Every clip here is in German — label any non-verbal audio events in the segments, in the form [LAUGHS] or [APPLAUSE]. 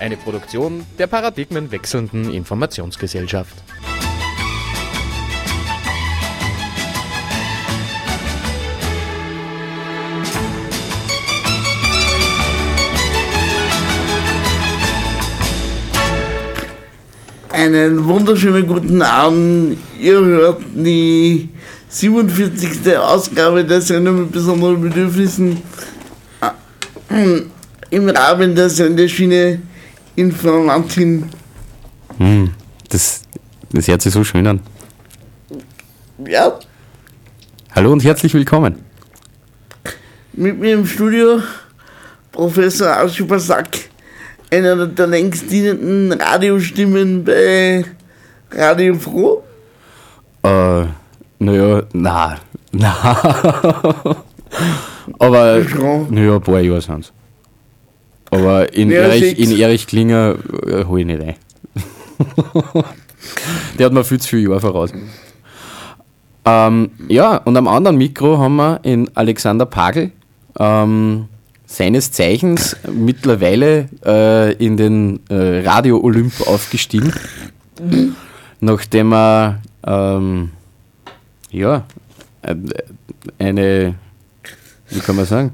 Eine Produktion der paradigmenwechselnden Informationsgesellschaft. Einen wunderschönen guten Abend. Ihr hört die 47. Ausgabe der Sendung mit besonderen Bedürfnissen äh, im Rahmen der Sendeschiene Informantin. Hm, das, das hört sich so schön an. Ja, Hallo und herzlich willkommen. mit mir im Studio Professor Aschubasak, einer der längst dienenden Radiostimmen bei Radio Froh. Äh, naja, na, na. [LAUGHS] Aber, naja, ein paar Jahre sind's. Aber in, Ja, Erich, in Erich Klinger äh, hol ich nicht ein. [LAUGHS] Der hat mir viel zu viele Jahre voraus. Ähm, ja, und am anderen Mikro haben wir in Alexander Pagel, ähm, seines Zeichens mittlerweile äh, in den äh, Radio Olymp aufgestiegen, nachdem er ähm, ja, äh, eine, wie kann man sagen,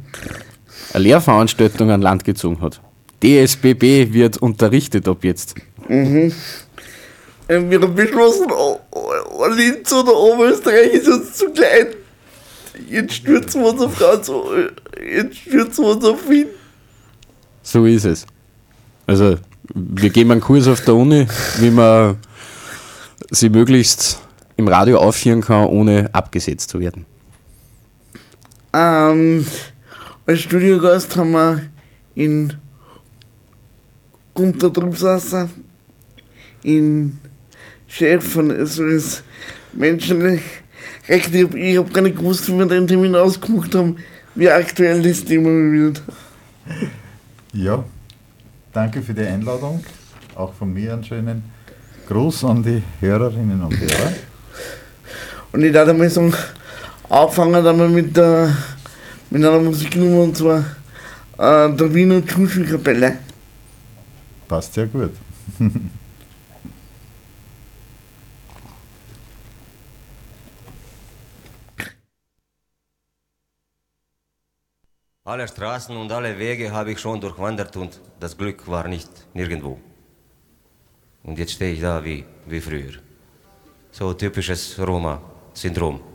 eine Lehrveranstaltung an Land gezogen hat. DSBB wird unterrichtet ab jetzt. Äh, Wir haben beschlossen, Linz oder Oberösterreich ist uns zu klein. Jetzt stürzen wir uns auf ganz, jetzt stürzen wir uns auf Wien. So ist es. Also, wir geben einen Kurs auf der Uni, wie man sie möglichst im Radio aufführen kann, ohne abgesetzt zu werden. Ähm, als Studiogast haben wir in Gunter Trubsasser, in Chef von SOS Menschenrechte. Ich habe gar nicht gewusst, wie wir den Termin ausgemacht haben, wie aktuell das Thema wird. Ja, danke für die Einladung. Auch von mir einen schönen Gruß an die Hörerinnen und Hörer. Und ich darf mal sagen, anfangen dann mal mit, der, mit einer Musiknummer und zwar äh, der Wiener Tschuschenkapelle. Passt ja gut. [LAUGHS] Alle Straßen und alle Wege habe ich schon durchwandert und das Glück war nicht nirgendwo. Und jetzt stehe ich da wie, wie früher. So typisches Roma-Syndrom.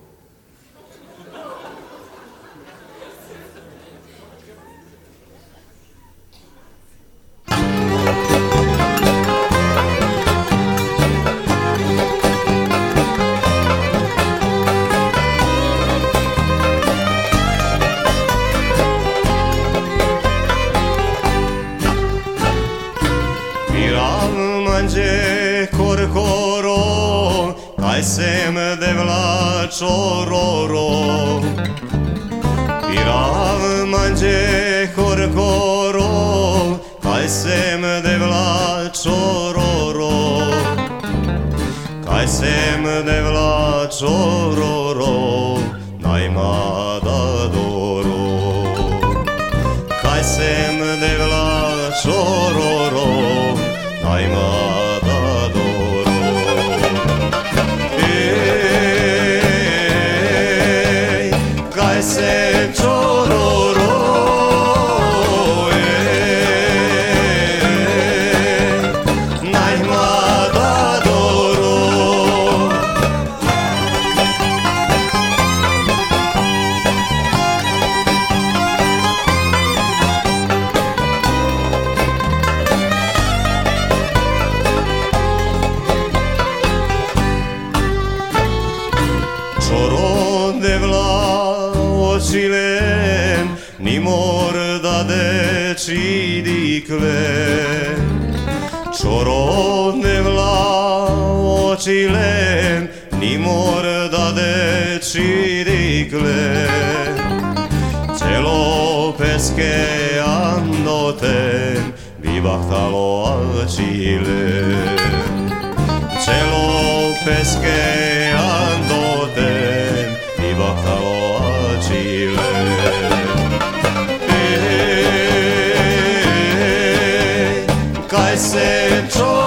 message.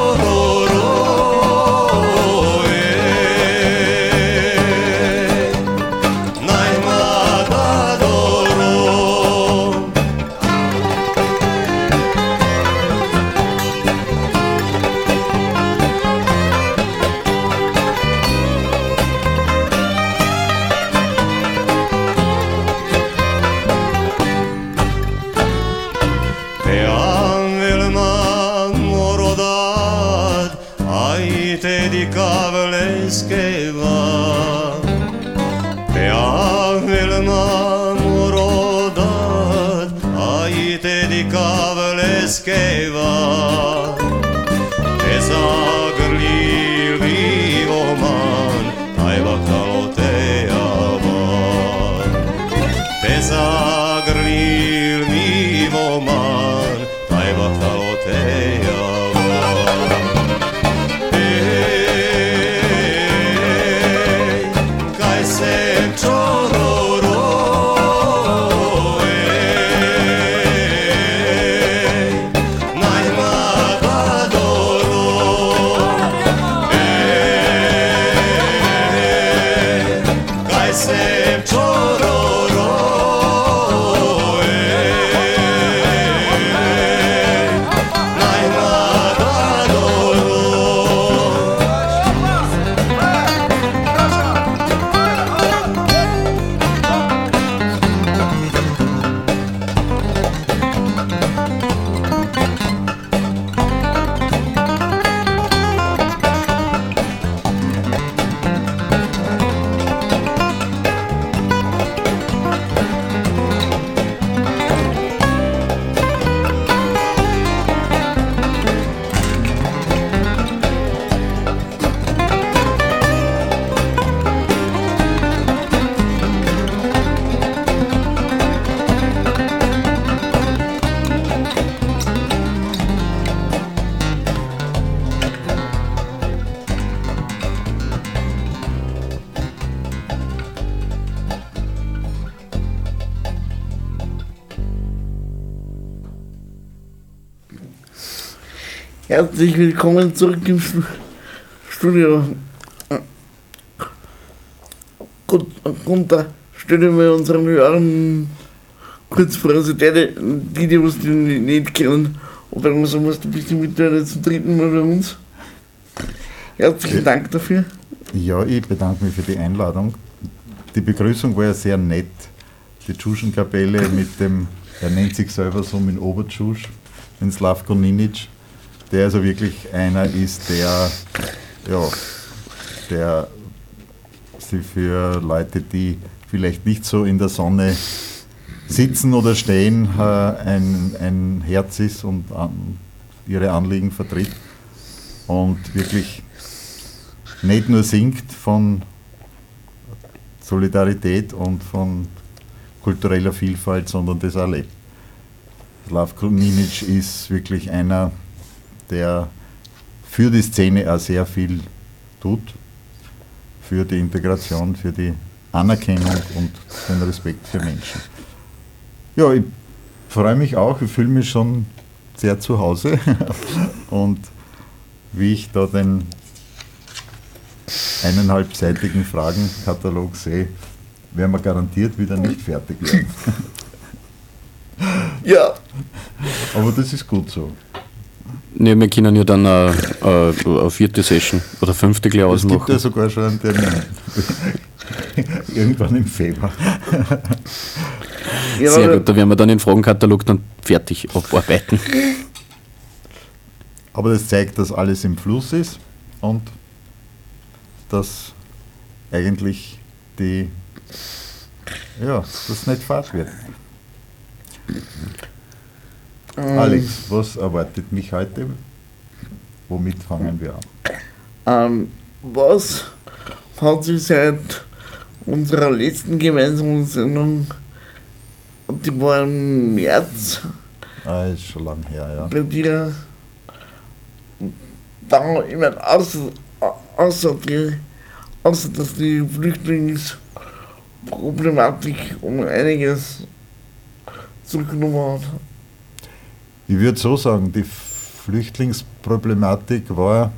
Herzlich willkommen zurück im Stu- Studio. Gut, Gunther, stellen wir unseren Hörern kurz vor, also die, die, die die nicht kennen, ob wir sagen, was du bist mittlerweile zum dritten Mal bei uns. Herzlichen Dank dafür. Ja, ich bedanke mich für die Einladung. Die Begrüßung war ja sehr nett. Die Tschuschenkapelle mit dem, er nennt sich selber so mit Obertschusch, den Slavko Ninic, der also wirklich einer ist, der, ja, der sie für Leute, die vielleicht nicht so in der Sonne sitzen oder stehen, äh, ein, ein Herz ist und an, ihre Anliegen vertritt und wirklich nicht nur singt von Solidarität und von kultureller Vielfalt, sondern das auch lebt. Slavko Ninic ist wirklich einer, der für die Szene auch sehr viel tut, für die Integration, für die Anerkennung und den Respekt für Menschen. Ja, ich freue mich auch, ich fühle mich schon sehr zu Hause [LAUGHS] und wie ich da den eineinhalbseitigen Fragenkatalog sehe, werden wir garantiert wieder nicht fertig werden. Ja, Aber das ist gut so. Ne, wir können ja dann eine, eine, eine vierte Session oder fünfte gleich Es gibt ja ausmachen. sogar schon einen Termin. [LAUGHS] Irgendwann im Februar. ja Sehr gut, da werden wir dann den Fragenkatalog dann fertig abarbeiten. Aber das zeigt, dass alles im Fluss ist und dass eigentlich die, ja, das nicht Fahrt wird. Ähm, Alex, was erwartet mich heute? Womit fangen wir an? Ähm, was hat sich seit unserer letzten gemeinsamen Sendung, die war im März, Ah, ist schon lang her, ja. bei dir da meine, außer, außer, die, außer dass die Flüchtlingsproblematik um einiges zurückgenommen hat. Ich würde so sagen, die Flüchtlingsproblematik war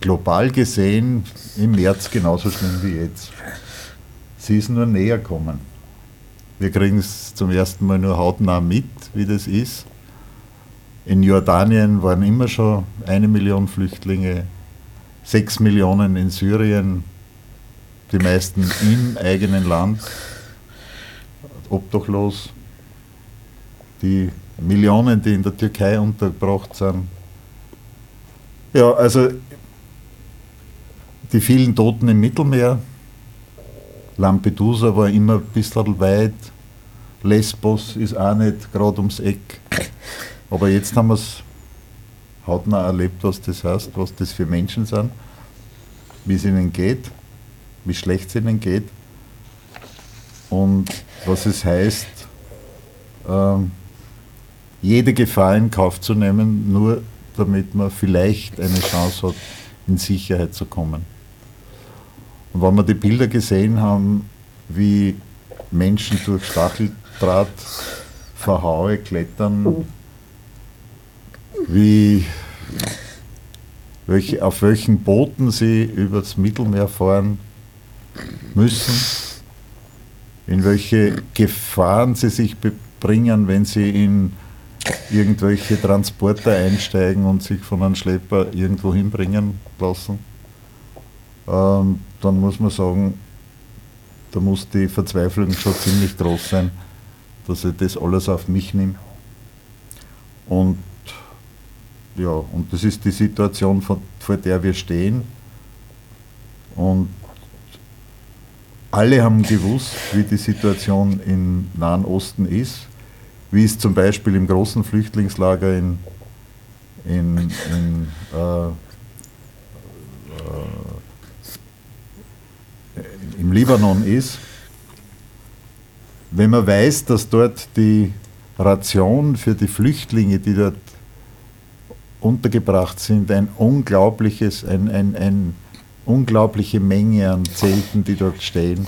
global gesehen im März genauso schlimm wie jetzt. Sie ist nur näher gekommen. Wir kriegen es zum ersten Mal nur hautnah mit, wie das ist. In Jordanien waren immer schon eine Million Flüchtlinge, sechs Millionen in Syrien, die meisten im eigenen Land, obdachlos. Die Millionen, die in der Türkei untergebracht sind. Ja, also die vielen Toten im Mittelmeer. Lampedusa war immer ein bisschen weit. Lesbos ist auch nicht gerade ums Eck. Aber jetzt haben wir es hautnah erlebt, was das heißt, was das für Menschen sind, wie es ihnen geht, wie schlecht es ihnen geht und was es heißt, ähm, jede Gefahr in Kauf zu nehmen, nur damit man vielleicht eine Chance hat, in Sicherheit zu kommen. Und wenn wir die Bilder gesehen haben, wie Menschen durch Stacheldraht Verhaue klettern, wie welche, auf welchen Booten sie übers Mittelmeer fahren müssen, in welche Gefahren sie sich bringen, wenn sie in irgendwelche Transporter einsteigen und sich von einem Schlepper irgendwo hinbringen lassen, ähm, dann muss man sagen, da muss die Verzweiflung schon ziemlich groß sein, dass ich das alles auf mich nehme. Und ja, und das ist die Situation, vor, vor der wir stehen. Und alle haben gewusst, wie die Situation im Nahen Osten ist, wie es zum Beispiel im großen Flüchtlingslager in, in, in äh, äh, im Libanon ist. Wenn man weiß, dass dort die Ration für die Flüchtlinge, die dort untergebracht sind, ein unglaubliches, ein, ein, ein unglaubliche Menge an Zelten, die dort stehen,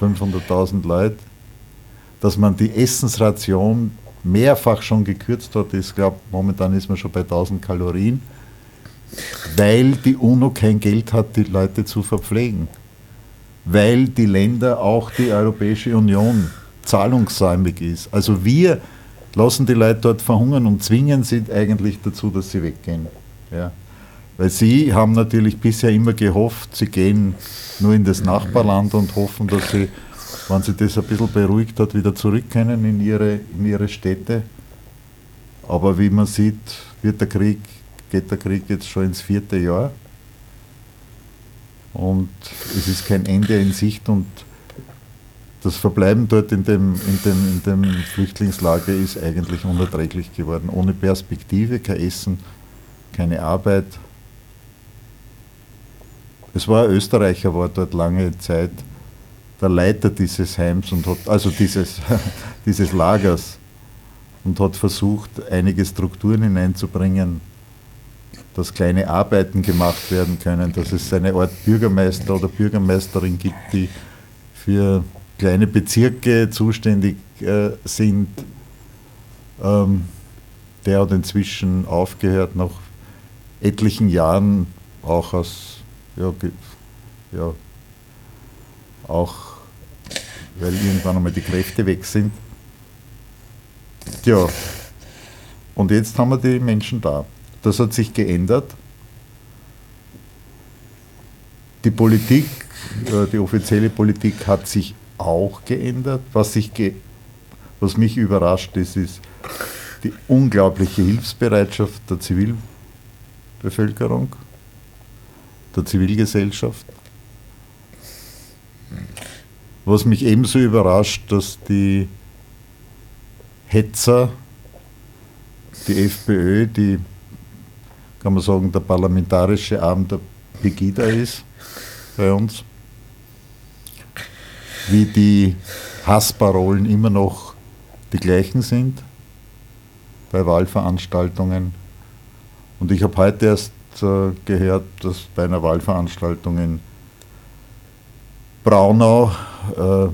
500.000 Leute, dass man die Essensration mehrfach schon gekürzt hat. Ich glaube, momentan ist man schon bei 1000 Kalorien, weil die UNO kein Geld hat, die Leute zu verpflegen. Weil die Länder, auch die Europäische Union, zahlungssäumig ist. Also wir lassen die Leute dort verhungern und zwingen sie eigentlich dazu, dass sie weggehen. Ja. Weil sie haben natürlich bisher immer gehofft, sie gehen nur in das Nachbarland und hoffen, dass sie, wenn sie das ein bisschen beruhigt hat, wieder zurück können in ihre, in ihre Städte. Aber wie man sieht, wird der Krieg, geht der Krieg jetzt schon ins vierte Jahr. Und es ist kein Ende in Sicht und das Verbleiben dort in dem, in, dem, in dem Flüchtlingslager ist eigentlich unerträglich geworden. Ohne Perspektive, kein Essen, keine Arbeit. Es war ein Österreicher, war dort lange Zeit der Leiter dieses Heims und hat, also dieses, [LAUGHS] dieses Lagers und hat versucht, einige Strukturen hineinzubringen, dass kleine Arbeiten gemacht werden können, dass es eine Art Bürgermeister oder Bürgermeisterin gibt, die für kleine Bezirke zuständig äh, sind. Ähm, der hat inzwischen aufgehört, nach etlichen Jahren auch aus, ja, ja, auch weil irgendwann einmal die Kräfte weg sind. Ja, und jetzt haben wir die Menschen da. Das hat sich geändert. Die Politik, äh, die offizielle Politik hat sich auch geändert. Was, sich ge was mich überrascht ist, ist die unglaubliche Hilfsbereitschaft der Zivilbevölkerung, der Zivilgesellschaft. Was mich ebenso überrascht, dass die Hetzer die FPÖ, die, kann man sagen, der parlamentarische Arm der Pegida ist bei uns. Wie die Hassparolen immer noch die gleichen sind bei Wahlveranstaltungen. Und ich habe heute erst äh, gehört, dass bei einer Wahlveranstaltung in Braunau, äh,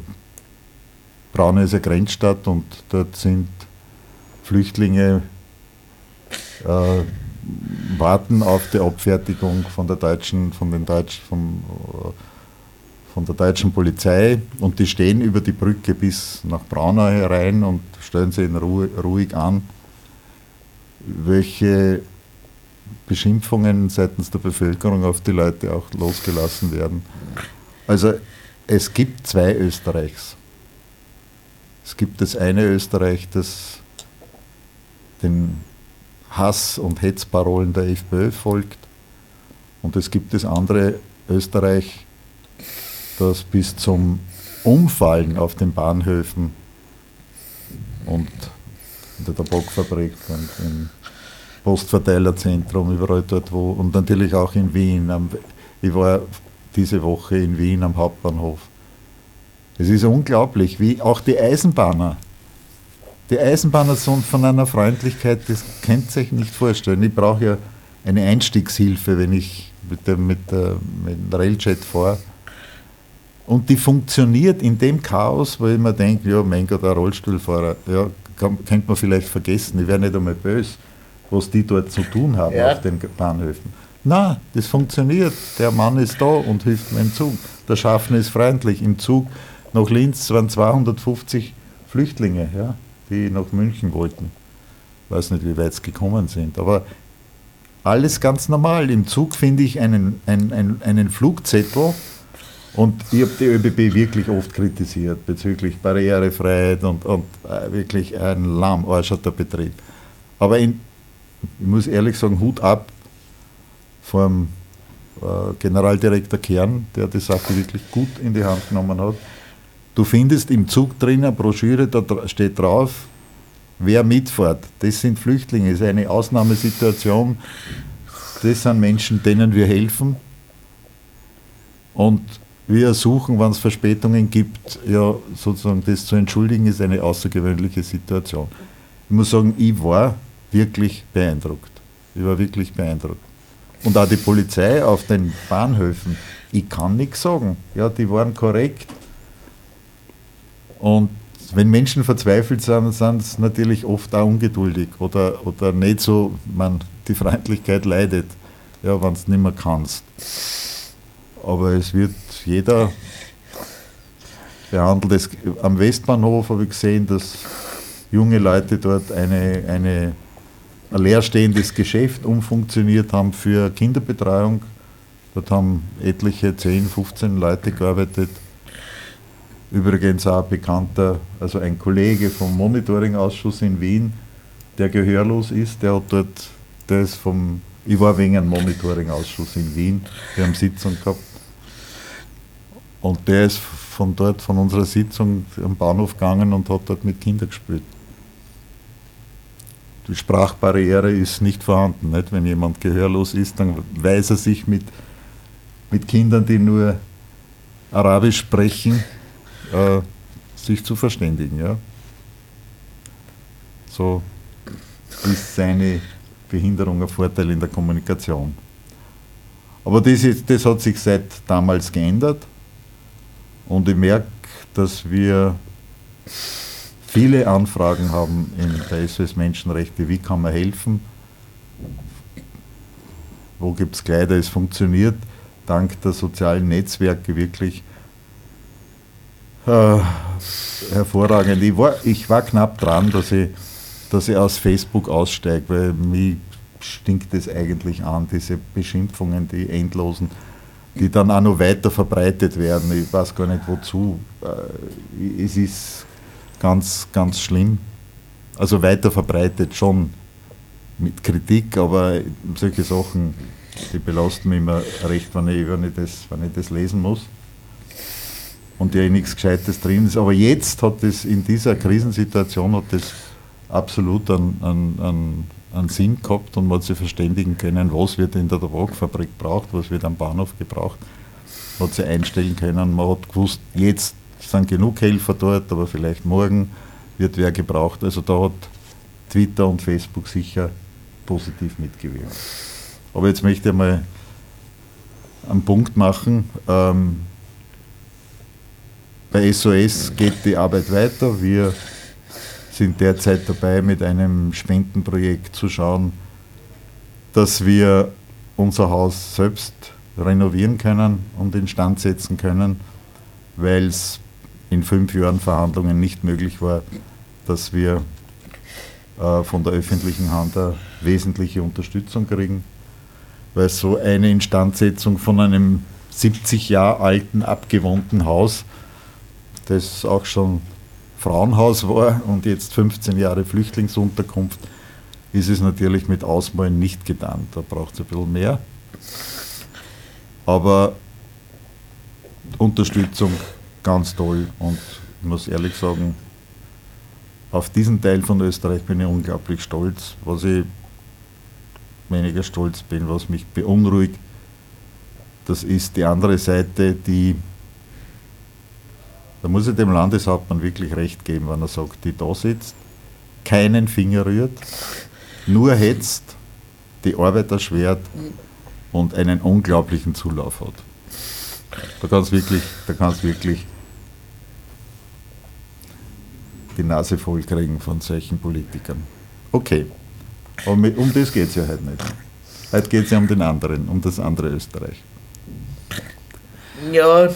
Braunau ist eine Grenzstadt und dort sind Flüchtlinge, äh, warten auf die Abfertigung von der deutschen, von den Deutsch, vom, äh, von der deutschen Polizei und die stehen über die Brücke bis nach Braunau herein und stellen sie in Ruhe, ruhig an, welche Beschimpfungen seitens der Bevölkerung auf die Leute auch losgelassen werden. Also es gibt zwei Österreichs. Es gibt das eine Österreich, das den Hass- und Hetzparolen der FPÖ folgt. Und es gibt das andere Österreich, das bis zum Umfallen auf den Bahnhöfen und in der Tabakfabrik und im Postverteilerzentrum, überall dort wo, und natürlich auch in Wien. Ich war diese Woche in Wien am Hauptbahnhof. Es ist unglaublich, wie auch die Eisenbahner. Die Eisenbahner sind von einer Freundlichkeit, das könnt ihr euch nicht vorstellen. Ich brauche ja eine Einstiegshilfe, wenn ich mit dem, mit der, mit dem Railjet fahre. Und die funktioniert in dem Chaos, wo ich mir denke, ja, mein Gott, ein Rollstuhlfahrer, ja, kann, könnte man vielleicht vergessen, ich wäre nicht einmal böse, was die dort zu tun haben Ja. auf den Bahnhöfen. Na, das funktioniert. Der Mann ist da und hilft mir im Zug. Der Schaffner ist freundlich. Im Zug nach Linz waren 250 Flüchtlinge, ja, die nach München wollten. Ich weiß nicht, wie weit sie gekommen sind. Aber alles ganz normal. Im Zug finde ich einen, einen, einen, einen Flugzettel und ich habe die ÖBB wirklich oft kritisiert bezüglich Barrierefreiheit und, und äh, wirklich ein lahmarscherter Betrieb. Aber in, ich muss ehrlich sagen, Hut ab vom äh, Generaldirektor Kern, der die Sache wirklich gut in die Hand genommen hat. Du findest im Zug drin eine Broschüre, da steht drauf, wer mitfährt. Das sind Flüchtlinge, das ist eine Ausnahmesituation. Das sind Menschen, denen wir helfen. Und wir suchen, wenn es Verspätungen gibt, ja, sozusagen das zu entschuldigen, ist eine außergewöhnliche Situation. Ich muss sagen, ich war wirklich beeindruckt. Ich war wirklich beeindruckt. Und auch die Polizei auf den Bahnhöfen, ich kann nichts sagen. Ja, die waren korrekt. Und wenn Menschen verzweifelt sind, sind sie natürlich oft auch ungeduldig oder, oder nicht so, man, die Freundlichkeit leidet, ja, wenn du nicht mehr kannst. Aber es wird jeder behandelt. Es, am Westbahnhof habe ich gesehen, dass junge Leute dort eine, eine, ein leerstehendes Geschäft umfunktioniert haben für Kinderbetreuung. Dort haben etliche 10, 15 Leute gearbeitet. Übrigens auch ein bekannter, also ein Kollege vom Monitoring-Ausschuss in Wien, der gehörlos ist, der hat dort, ist vom, ich war wegen einem Monitoring-Ausschuss in Wien, wir haben Sitzung gehabt. Und der ist von dort, von unserer Sitzung am Bahnhof gegangen und hat dort mit Kindern gespielt. Die Sprachbarriere ist nicht vorhanden. Nicht? Wenn jemand gehörlos ist, dann weiß er sich mit, mit Kindern, die nur Arabisch sprechen, äh, sich zu verständigen. Ja? So ist seine Behinderung ein Vorteil in der Kommunikation. Aber das, ist, das hat sich seit damals geändert. Und ich merke, dass wir viele Anfragen haben in der SOS Menschenrechte, wie kann man helfen, wo gibt es Kleider, es funktioniert dank der sozialen Netzwerke wirklich äh, hervorragend. Ich war, ich war knapp dran, dass ich, dass ich aus Facebook aussteige, weil mich stinkt es eigentlich an, diese Beschimpfungen, die endlosen die dann auch noch weiter verbreitet werden. Ich weiß gar nicht wozu. Äh, Es ist ganz, ganz schlimm. Also weiter verbreitet schon mit Kritik, aber solche Sachen, die belasten mich immer recht, wenn ich, wenn ich, das, wenn ich das lesen muss. Und ja eh nichts Gescheites drin ist. Aber jetzt hat es in dieser Krisensituation hat das absolut einen, einen, einen, einen Sinn gehabt und man hat sich verständigen können, was wird in der Tabakfabrik gebraucht, was wird am Bahnhof gebraucht. Man hat sich einstellen können, man hat gewusst, jetzt sind genug Helfer dort, aber vielleicht morgen wird wer gebraucht. Also da hat Twitter und Facebook sicher positiv mitgewirkt. Aber jetzt möchte ich mal einen Punkt machen. Ähm, bei SOS geht die Arbeit weiter. Wir sind derzeit dabei, mit einem Spendenprojekt zu schauen, dass wir unser Haus selbst renovieren können und instand setzen können, weil es in fünf Jahren Verhandlungen nicht möglich war, dass wir äh, von der öffentlichen Hand eine wesentliche Unterstützung kriegen, weil so eine Instandsetzung von einem 70 Jahre alten, abgewohnten Haus, das auch schon Frauenhaus war und jetzt 15 Jahre Flüchtlingsunterkunft, ist es natürlich mit Ausmalen nicht getan. Da braucht es ein bisschen mehr. Aber Unterstützung ganz toll und ich muss ehrlich sagen, auf diesen Teil von Österreich bin ich unglaublich stolz. Was ich weniger stolz bin, was mich beunruhigt, das ist die andere Seite, die, da muss ich dem Landeshauptmann wirklich recht geben, wenn er sagt, die da sitzt, keinen Finger rührt, nur hetzt, die Arbeit erschwert und einen unglaublichen Zulauf hat. Da kannst wirklich, da kannst wirklich die Nase voll kriegen von solchen Politikern. Okay, aber mit, um das geht es ja heute nicht. Heute geht es ja um den anderen, um das andere Österreich. Ja,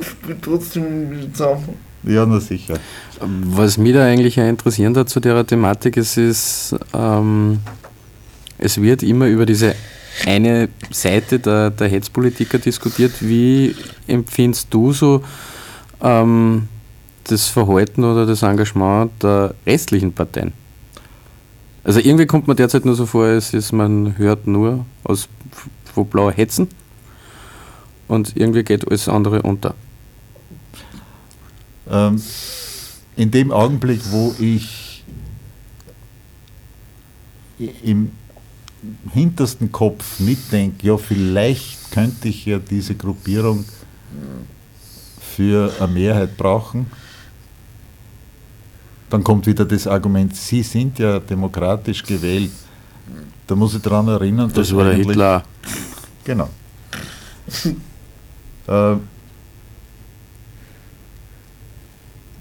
spielt trotzdem zusammen. Ja, na sicher. Was mich da eigentlich ja interessieren hat zu der Thematik, es ist, ähm, es wird immer über diese eine Seite der, der Hetzpolitiker diskutiert. Wie empfindest du so ähm, das Verhalten oder das Engagement der restlichen Parteien? Also irgendwie kommt man derzeit nur so vor, es ist, man hört nur aus wo blaue Hetzen und irgendwie geht alles andere unter. Ähm, in dem Augenblick, wo ich im hintersten Kopf mitdenke, ja, vielleicht könnte ich ja diese Gruppierung für eine Mehrheit brauchen, dann kommt wieder das Argument, Sie sind ja demokratisch gewählt. Da muss ich daran erinnern, Das dass war der Hitler. Genau. [LAUGHS] äh,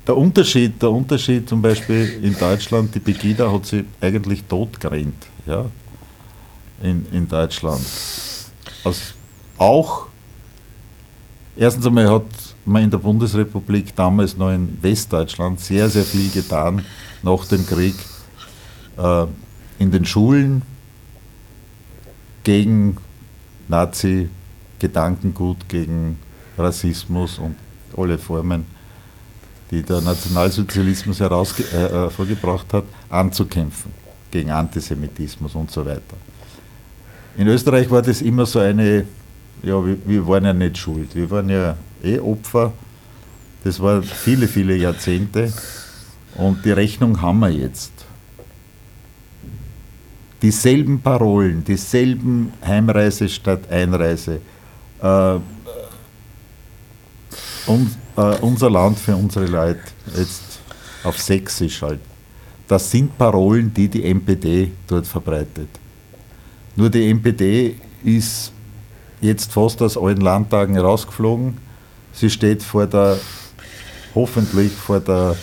der, Unterschied, der Unterschied zum Beispiel in Deutschland, die Pegida hat sie eigentlich totgerannt, ja, in, in Deutschland. Aus, auch, erstens einmal hat man in der Bundesrepublik damals noch in Westdeutschland sehr, sehr viel getan nach dem Krieg äh, in den Schulen gegen Nazi-Gedankengut, gegen Rassismus und alle Formen, die der Nationalsozialismus äh, äh, hervorgebracht hat, anzukämpfen, gegen Antisemitismus und so weiter. In Österreich war das immer so eine, ja, wir, wir waren ja nicht schuld, wir waren ja eh Opfer, das war viele, viele Jahrzehnte. Und die Rechnung haben wir jetzt. Dieselben Parolen, dieselben Heimreise statt Einreise, äh, un, äh, unser Land für unsere Leute, jetzt auf Sächsisch halt, das sind Parolen, die die NPD dort verbreitet. Nur die NPD ist jetzt fast aus allen Landtagen rausgeflogen. Sie steht vor der, hoffentlich vor der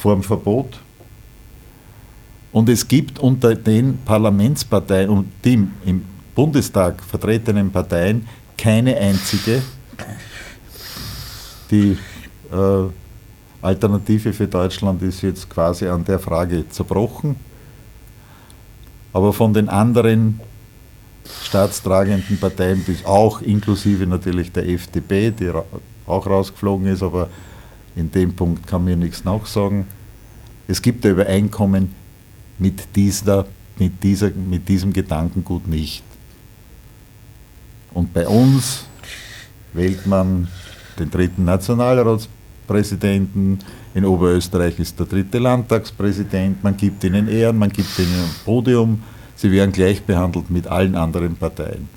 vor dem Verbot. Und es gibt unter den Parlamentsparteien und die im Bundestag vertretenen Parteien keine einzige, die äh, Alternative für Deutschland ist jetzt quasi an der Frage zerbrochen. Aber von den anderen staatstragenden Parteien, bis auch inklusive natürlich der FDP, die ra auch rausgeflogen ist, aber in dem Punkt kann mir nichts nachsagen. Es gibt ein Übereinkommen mit, dieser, mit, dieser, mit diesem Gedankengut nicht. Und bei uns wählt man den dritten Landtagspräsidenten, in Oberösterreich ist der dritte Landtagspräsident, man gibt ihnen Ehren, man gibt ihnen ein Podium, sie werden gleich behandelt mit allen anderen Parteien.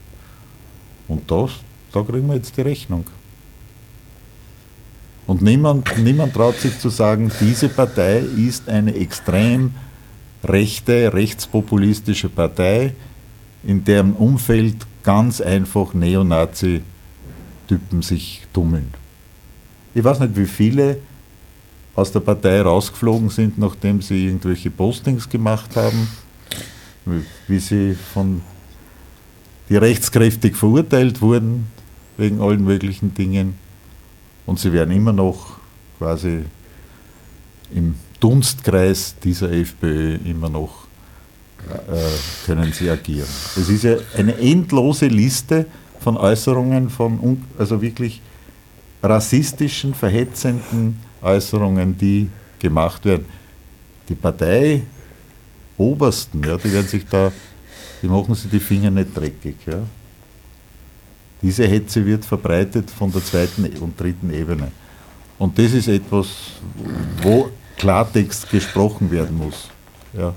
Und das, da kriegen wir jetzt die Rechnung. Und niemand, niemand traut sich zu sagen, diese Partei ist eine extrem rechte, rechtspopulistische Partei, in deren Umfeld ganz einfach Neonazi-Typen sich tummeln. Ich weiß nicht, wie viele aus der Partei rausgeflogen sind, nachdem sie irgendwelche Postings gemacht haben, wie, sie von die rechtskräftig verurteilt wurden wegen allen möglichen Dingen und sie werden immer noch quasi im Dunstkreis dieser FPÖ immer noch äh, können sie agieren. Es ist ja eine endlose Liste von Äußerungen von also wirklich rassistischen, verhetzenden Äußerungen, die gemacht werden. Die Partei Obersten, ja, die werden sich da, die machen sich die Finger nicht dreckig. Ja. Diese Hetze wird verbreitet von der zweiten und dritten Ebene. Und das ist etwas, wo Klartext gesprochen werden muss. Ja.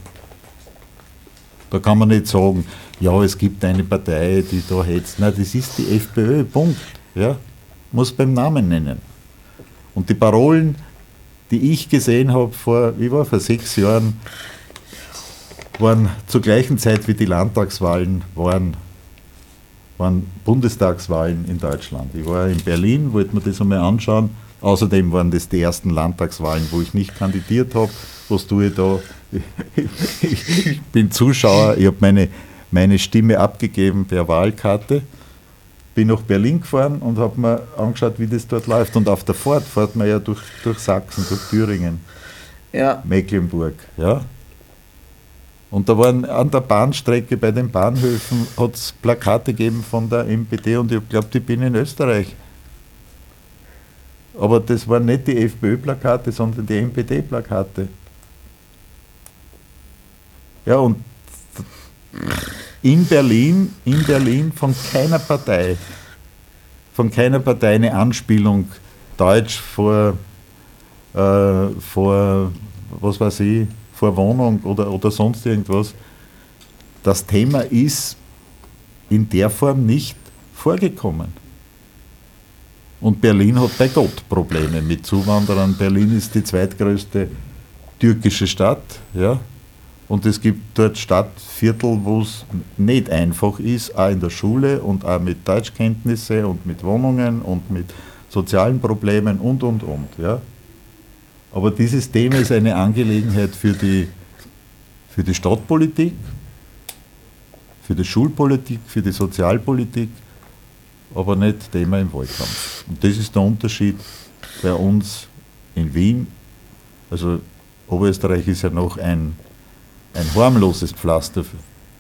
Da kann man nicht sagen, ja, es gibt eine Partei, die da hetzt. Nein, das ist die FPÖ, Punkt. Ja. Muss beim Namen nennen. Und die Parolen, die ich gesehen habe vor, wie war, vor sechs Jahren, waren zur gleichen Zeit wie die Landtagswahlen waren, waren Bundestagswahlen in Deutschland. Ich war in Berlin, wollte mir das einmal anschauen. Außerdem waren das die ersten Landtagswahlen, wo ich nicht kandidiert habe. Was tue ich da? [LAUGHS] Ich bin Zuschauer, ich habe meine, meine Stimme abgegeben per Wahlkarte, bin nach Berlin gefahren und habe mir angeschaut, wie das dort läuft. Und auf der Fahrt fährt man ja durch, durch Sachsen, durch Thüringen, Ja, Mecklenburg. Ja? Und da waren an der Bahnstrecke bei den Bahnhöfen hat es Plakate gegeben von der MPD und ich geglaubt, ich bin in Österreich. Aber das waren nicht die FPÖ-Plakate, sondern die MPD-Plakate. Ja, und in Berlin, in Berlin von keiner Partei, von keiner Partei eine Anspielung Deutsch vor, äh, vor was weiß ich, vor Wohnung oder, oder sonst irgendwas. Das Thema ist in der Form nicht vorgekommen. Und Berlin hat bei Gott Probleme mit Zuwanderern. Berlin ist die zweitgrößte türkische Stadt. Ja? Und es gibt dort Stadtviertel, wo es nicht einfach ist, auch in der Schule und auch mit Deutschkenntnisse und mit Wohnungen und mit sozialen Problemen und, und, und. Ja? Aber dieses Thema ist eine Angelegenheit für die, für die Stadtpolitik, für die Schulpolitik, für die Sozialpolitik, aber nicht Thema im Wahlkampf. Und das ist der Unterschied bei uns in Wien. Also Oberösterreich ist ja noch ein, ein harmloses Pflaster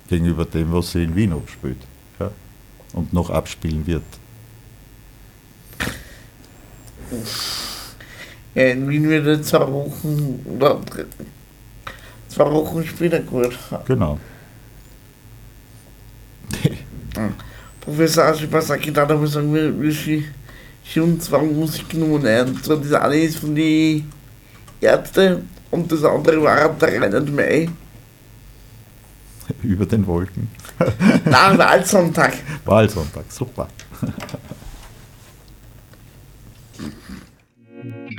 gegenüber dem, was sich in Wien abspielt ja? und noch abspielen wird. Ja in Wien wird er zwei Wochen zwei Wochen später gut. Genau. Professor Aschibasaki, da muss sagen, wir, wir sie, sie uns zwar Musik genommen ein. So das eine ist von den Ärzten und das andere war der Reinhard May. Über den Wolken. Nach Wahlsonntag. Wahlsonntag, super. Thank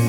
you.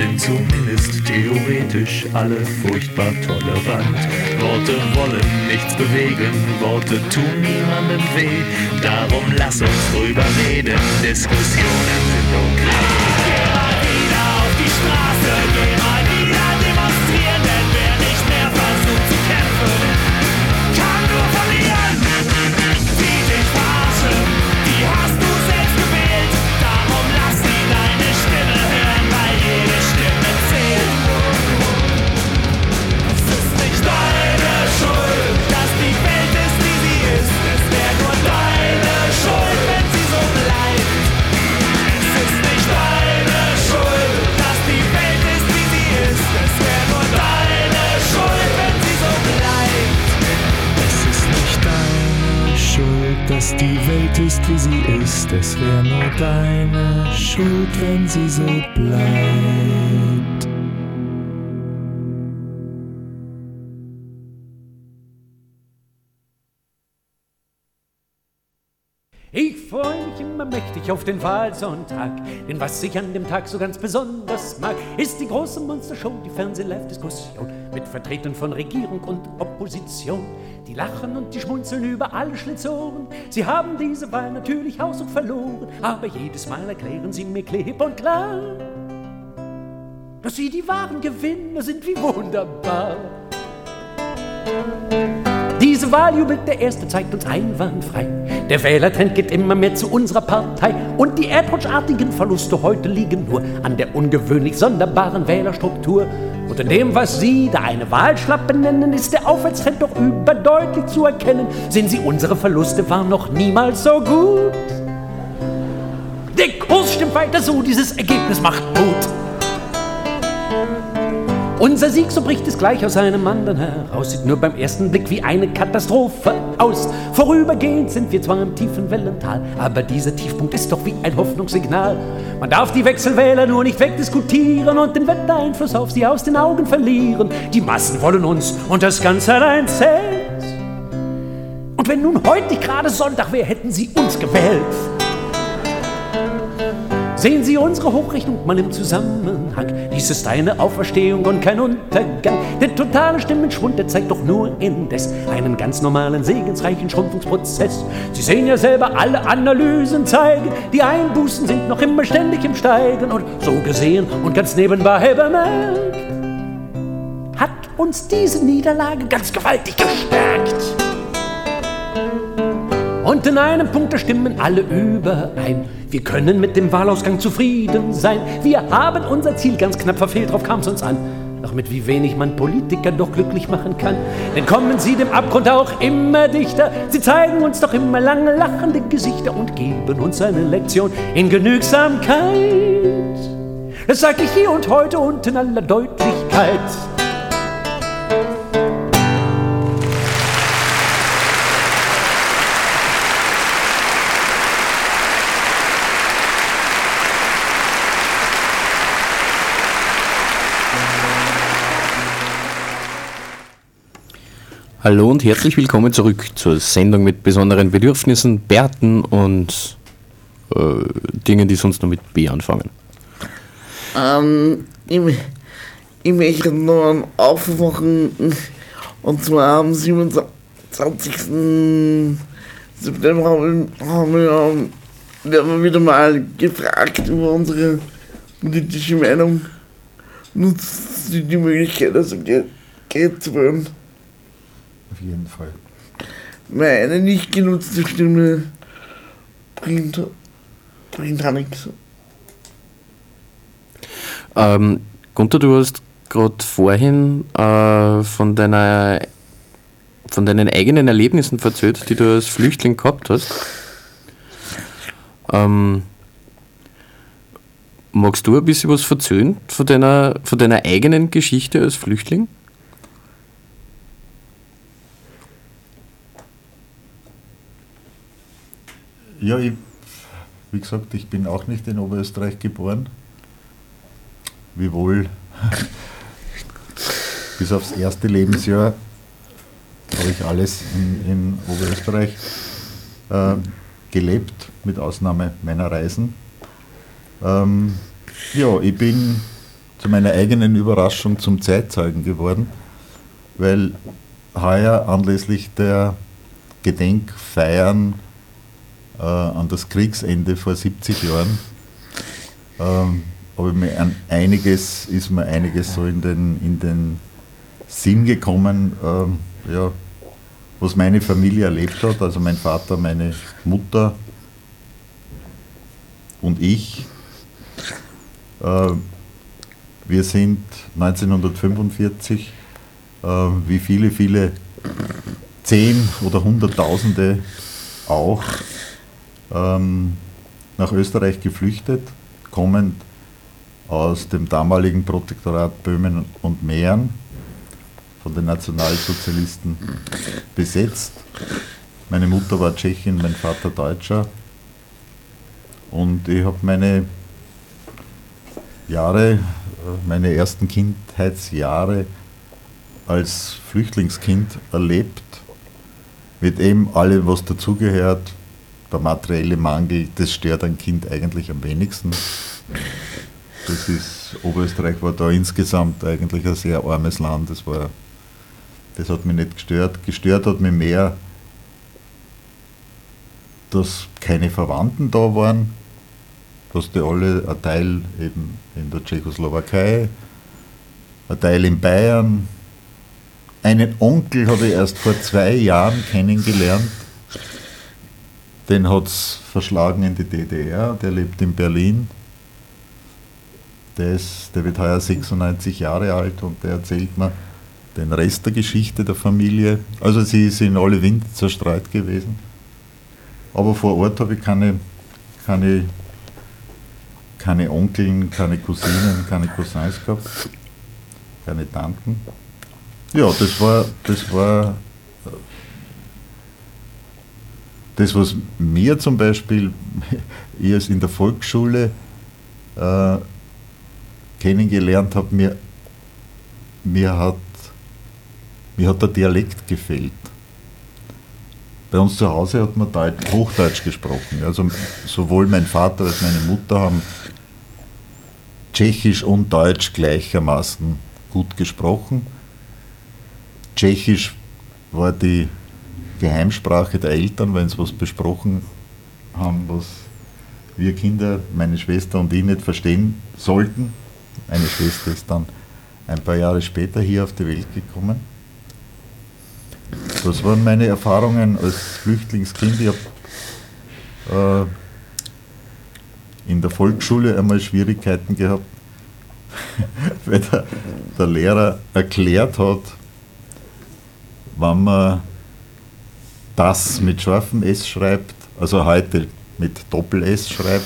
Sind zumindest theoretisch alle furchtbar tolerant. Worte wollen nichts bewegen, Worte tun niemandem weh, darum lass uns drüber reden, Diskussionen sind okay. Dass die Welt ist, wie sie ist. Es wäre nur deine Schuld, wenn sie so bleibt. Mächtig auf den Wahlsonntag, denn was ich an dem Tag so ganz besonders mag, ist die große Monstershow, die Fernseh-Live-Diskussion mit Vertretern von Regierung und Opposition. Die lachen und die schmunzeln über alle Schlitzohren. Sie haben diese Wahl natürlich haushoch verloren, aber jedes Mal erklären sie mir klipp und klar, dass sie die wahren Gewinner sind, wie wunderbar. Wahl jubelt der Erste zeigt uns einwandfrei. Der Wählertrend geht immer mehr zu unserer Partei. Und die erdrutschartigen Verluste heute liegen nur an der ungewöhnlich sonderbaren Wählerstruktur. Und in dem, was Sie da eine Wahlschlappe nennen, ist der Aufwärtstrend doch überdeutlich zu erkennen. Sehen Sie, unsere Verluste waren noch niemals so gut. Der Kurs stimmt weiter so, dieses Ergebnis macht Mut. Unser Sieg, so bricht es gleich aus einem anderen heraus, sieht nur beim ersten Blick wie eine Katastrophe aus. Vorübergehend sind wir zwar im tiefen Wellental, aber dieser Tiefpunkt ist doch wie ein Hoffnungssignal. Man darf die Wechselwähler nur nicht wegdiskutieren und den Wettereinfluss auf sie aus den Augen verlieren. Die Massen wollen uns und das Ganze allein zählt. Und wenn nun heute gerade Sonntag wäre, hätten sie uns gewählt. Sehen Sie unsere Hochrechnung mal im Zusammenhang. Dies ist eine Auferstehung und kein Untergang. Der totale Stimmenschwund, der zeigt doch nur indes einen ganz normalen, segensreichen Schrumpfungsprozess. Sie sehen ja selber, alle Analysen zeigen, die Einbußen sind noch immer ständig im Steigen. Und so gesehen und ganz nebenbei bemerkt, hat uns diese Niederlage ganz gewaltig gestärkt. Und in einem Punkt stimmen alle überein. Wir können mit dem Wahlausgang zufrieden sein. Wir haben unser Ziel ganz knapp verfehlt, drauf kam es uns an. Doch mit wie wenig man Politiker doch glücklich machen kann. Denn kommen sie dem Abgrund auch immer dichter. Sie zeigen uns doch immer lange lachende Gesichter und geben uns eine Lektion in Genügsamkeit. Das sag ich hier und heute und in aller Deutlichkeit. Hallo und herzlich willkommen zurück zur Sendung mit besonderen Bedürfnissen, Bärten und äh, Dingen, die sonst nur mit B anfangen. Ähm, ich, ich möchte einen Aufwachen und zwar am 27. September haben wir, haben ähm, wir wieder mal gefragt über unsere politische Meinung. Nutzt sie die Möglichkeit, also Geld zu wählen. Auf jeden Fall. Weil eine nicht genutzte Stimme bringt, bringt auch nichts. Ähm, Gunther, du hast gerade vorhin äh, von, deiner, von deinen eigenen Erlebnissen erzählt, die du als Flüchtling gehabt hast. Ähm, magst du ein bisschen was erzählen von deiner, von deiner eigenen Geschichte als Flüchtling? Ja, ich, wie gesagt, ich bin auch nicht in Oberösterreich geboren. Wiewohl [LAUGHS] bis aufs erste Lebensjahr habe ich alles in, in Oberösterreich äh, gelebt. mit Ausnahme meiner Reisen. Ähm, ja, ich bin zu meiner eigenen Überraschung zum Zeitzeugen geworden, weil heuer anlässlich der Gedenkfeiern äh, an das Kriegsende vor 70 Jahren. Ähm, ich mir an einiges, ist mir einiges so in den, in den Sinn gekommen, ähm, ja, was meine Familie erlebt hat, also mein Vater, meine Mutter und ich. Äh, wir sind 1945, äh, wie viele, viele Zehn- oder Hunderttausende auch, ähm, nach Österreich geflüchtet, kommend aus dem damaligen Protektorat Böhmen und Mähren, von den Nationalsozialisten besetzt. Meine Mutter war Tschechin, mein Vater Deutscher. Und ich habe meine Jahre, meine ersten Kindheitsjahre als Flüchtlingskind erlebt, mit eben allem, was dazugehört. Der materielle Mangel, das stört ein Kind eigentlich am wenigsten. Das ist, Oberösterreich war da insgesamt eigentlich ein sehr armes Land. Das, war, das hat mich nicht gestört. Gestört hat mich mehr, dass keine Verwandten da waren, dass die alle ein Teil eben in der Tschechoslowakei, ein Teil in Bayern. Einen Onkel habe ich erst vor zwei Jahren kennengelernt. Den hat es verschlagen in die DDR, der lebt in Berlin. Der, ist, der wird heuer 96 Jahre alt und der erzählt mir den Rest der Geschichte der Familie. Also sie in alle Wind zerstreut gewesen. Aber vor Ort habe ich keine, keine, keine Onkeln, keine Cousinen, keine Cousins gehabt, keine Tanten. Ja, das war, das war das, was mir zum Beispiel, [LAUGHS] als in der Volksschule äh, kennengelernt habe, mir, mir, hat, mir hat der Dialekt gefehlt. Bei uns zu Hause hat man Deutsch, Hochdeutsch gesprochen. Also sowohl mein Vater als meine Mutter haben Tschechisch und Deutsch gleichermaßen gut gesprochen. Tschechisch war die Geheimsprache der Eltern, wenn sie was besprochen haben, was wir Kinder, meine Schwester und ich nicht verstehen sollten. Meine Schwester ist dann ein paar Jahre später hier auf die Welt gekommen. Das waren meine Erfahrungen als Flüchtlingskind. Ich habe äh, in der Volksschule einmal Schwierigkeiten gehabt, [LAUGHS] weil der, der Lehrer erklärt hat, wann man das mit scharfem S schreibt, also heute mit Doppel-S schreibt,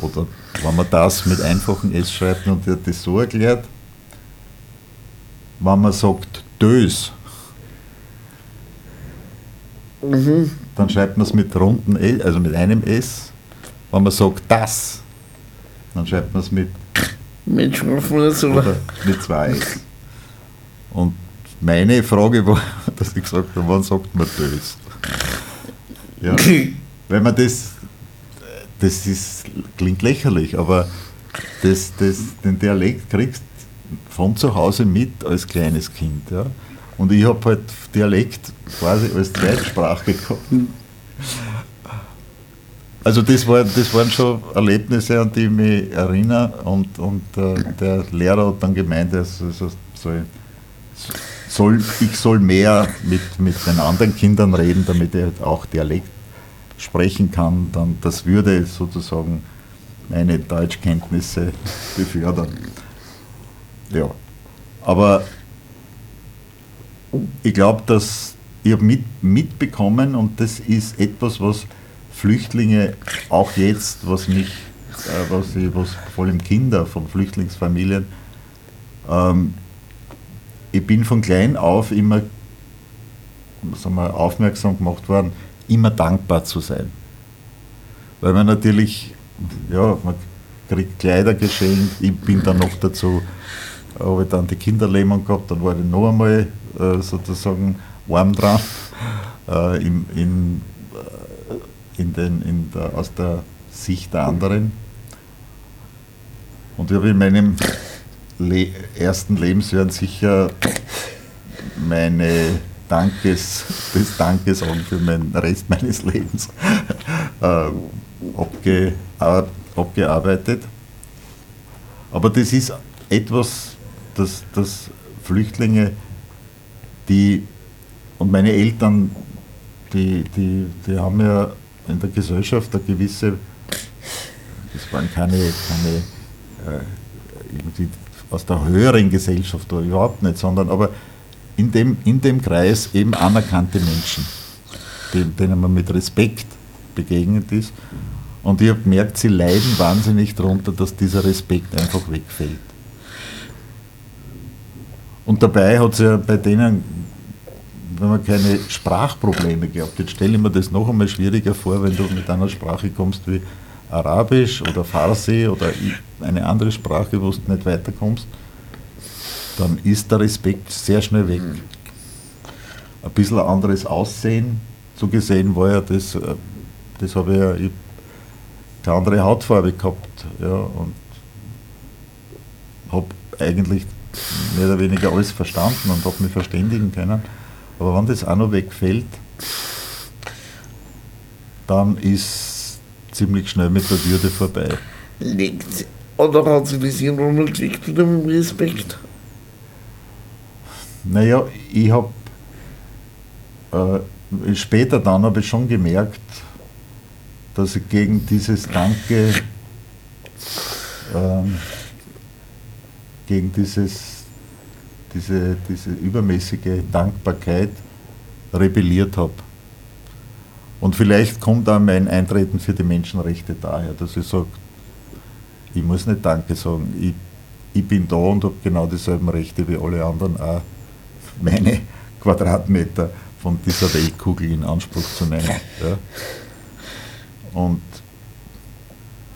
oder wenn man das mit einfachem S schreibt und hat das so erklärt, wenn man sagt Dös, Mhm. dann schreibt man es mit runden S, also mit einem S. Wenn man sagt das, dann schreibt man es mit, Mit scharfem S oder? oder mit zwei S. Und meine Frage war, [LAUGHS] dass ich gesagt habe, wann sagt man Dös? Ja, wenn man das, das ist, klingt lächerlich, aber das, das, den Dialekt kriegst von zu Hause mit als kleines Kind. Ja. Und ich habe halt Dialekt quasi als Zweitsprache gehabt. Also das, war, das waren schon Erlebnisse, an die ich mich erinnere. Und, und äh, der Lehrer hat dann gemeint, er soll, soll, soll, ich soll mehr mit, mit den anderen Kindern reden, damit er auch Dialekt sprechen kann. Dann, das würde sozusagen meine Deutschkenntnisse befördern. Ja, aber ich glaube, dass ich mit, mitbekommen und das ist etwas, was Flüchtlinge auch jetzt, was mich, äh, was, was vor allem Kinder von Flüchtlingsfamilien, ähm, ich bin von klein auf immer sagen wir, aufmerksam gemacht worden, immer dankbar zu sein. Weil man natürlich, ja, man kriegt Kleider geschenkt, ich bin dann noch dazu, habe ich dann die Kinderlähmung gehabt, dann war ich noch einmal äh, sozusagen warm dran. Äh, in, in, in den, in der, aus der Sicht der anderen. Und ich habe in meinem Le ersten Lebensjahr sicher meine Dankes, das Dankesagen für den Rest meines Lebens äh, abge, abgearbeitet. Aber das ist etwas, das, das Flüchtlinge, die und meine Eltern, die, die, die haben ja in der Gesellschaft eine gewisse, das waren keine, keine äh, irgendwie aus der höheren Gesellschaft oder überhaupt nicht, sondern aber in dem, in dem Kreis eben anerkannte Menschen, denen, man mit Respekt begegnet ist. Und ich habe gemerkt, sie leiden wahnsinnig darunter, dass dieser Respekt einfach wegfällt. Und dabei hat es ja bei denen, wenn man keine Sprachprobleme gehabt, jetzt stelle ich mir das noch einmal schwieriger vor, wenn du mit einer Sprache kommst wie Arabisch oder Farsi oder eine andere Sprache, wo du nicht weiterkommst, dann ist der Respekt sehr schnell weg. Ein bisschen ein anderes Aussehen, so gesehen war ja das, äh, das habe ich ja ich hab keine andere Hautfarbe gehabt ja, und habe eigentlich mehr oder weniger alles verstanden und habe mich verständigen können. Aber wenn das auch noch wegfällt, dann ist ziemlich schnell mit der Würde vorbei. Liegt oder hat sich das irgendwann mal gekriegt mit dem Respekt? Naja, ich habe äh, später dann habe ich schon gemerkt, dass ich gegen dieses Danke, ähm, gegen dieses, diese, diese übermäßige Dankbarkeit rebelliert habe. Und vielleicht kommt auch mein Eintreten für die Menschenrechte daher, dass ich sage, ich muss nicht Danke sagen, ich, ich bin da und habe genau dieselben Rechte wie alle anderen auch meine [LAUGHS] Quadratmeter von dieser Weltkugel in Anspruch zu nehmen. Ja. Und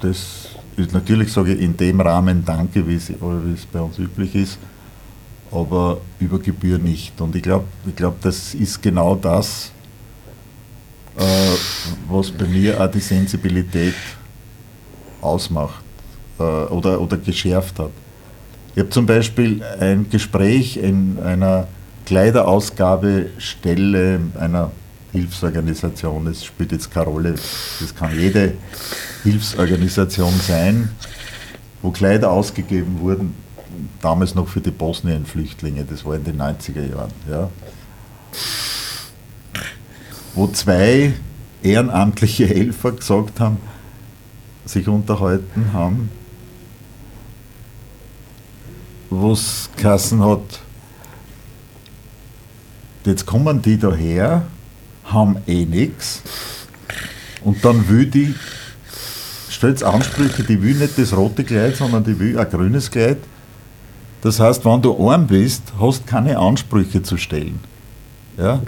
das ist natürlich, sage ich, in dem Rahmen Danke, wie es, wie es bei uns üblich ist, aber über Gebühr nicht. Und ich glaube, ich glaub, das ist genau das, äh, was bei mir auch die Sensibilität ausmacht äh, oder, oder geschärft hat. Ich habe zum Beispiel ein Gespräch in einer Kleiderausgabestelle einer Hilfsorganisation, es spielt jetzt keine Rolle, das kann jede Hilfsorganisation sein, wo Kleider ausgegeben wurden, damals noch für die Bosnien-Flüchtlinge, das war in den 90er Jahren. Ja. Wo zwei ehrenamtliche [LAUGHS] Helfer gesagt haben, sich unterhalten haben, wo es Kassen hat, jetzt kommen die daher, haben eh nichts und dann will die, stellt Ansprüche, die will nicht das rote Kleid, sondern die will ein grünes Kleid. Das heißt, wenn du arm bist, hast keine Ansprüche zu stellen. Ja?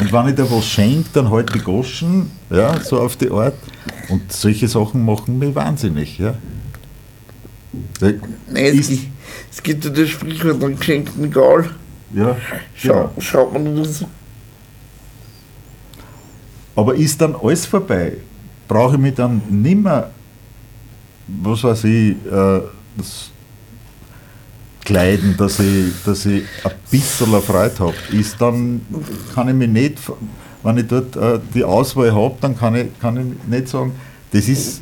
Und wenn ich dir was schenke, dann halt die Goschen, ja, so auf die Art. Und solche Sachen machen mich wahnsinnig. Ja? Nein, es, gibt, es gibt ja das Sprichwort, ein geschenkten egal. Ja, Schau, Schaut man das. Aber ist dann alles vorbei? Brauche ich mich dann nimmer, was weiß ich, äh, das kleiden, dass ich, dass ich ein bisschen Freude habe? Ist dann, kann ich mich nicht, wenn ich dort äh, die Auswahl habe, dann kann ich, kann ich nicht sagen, das ist,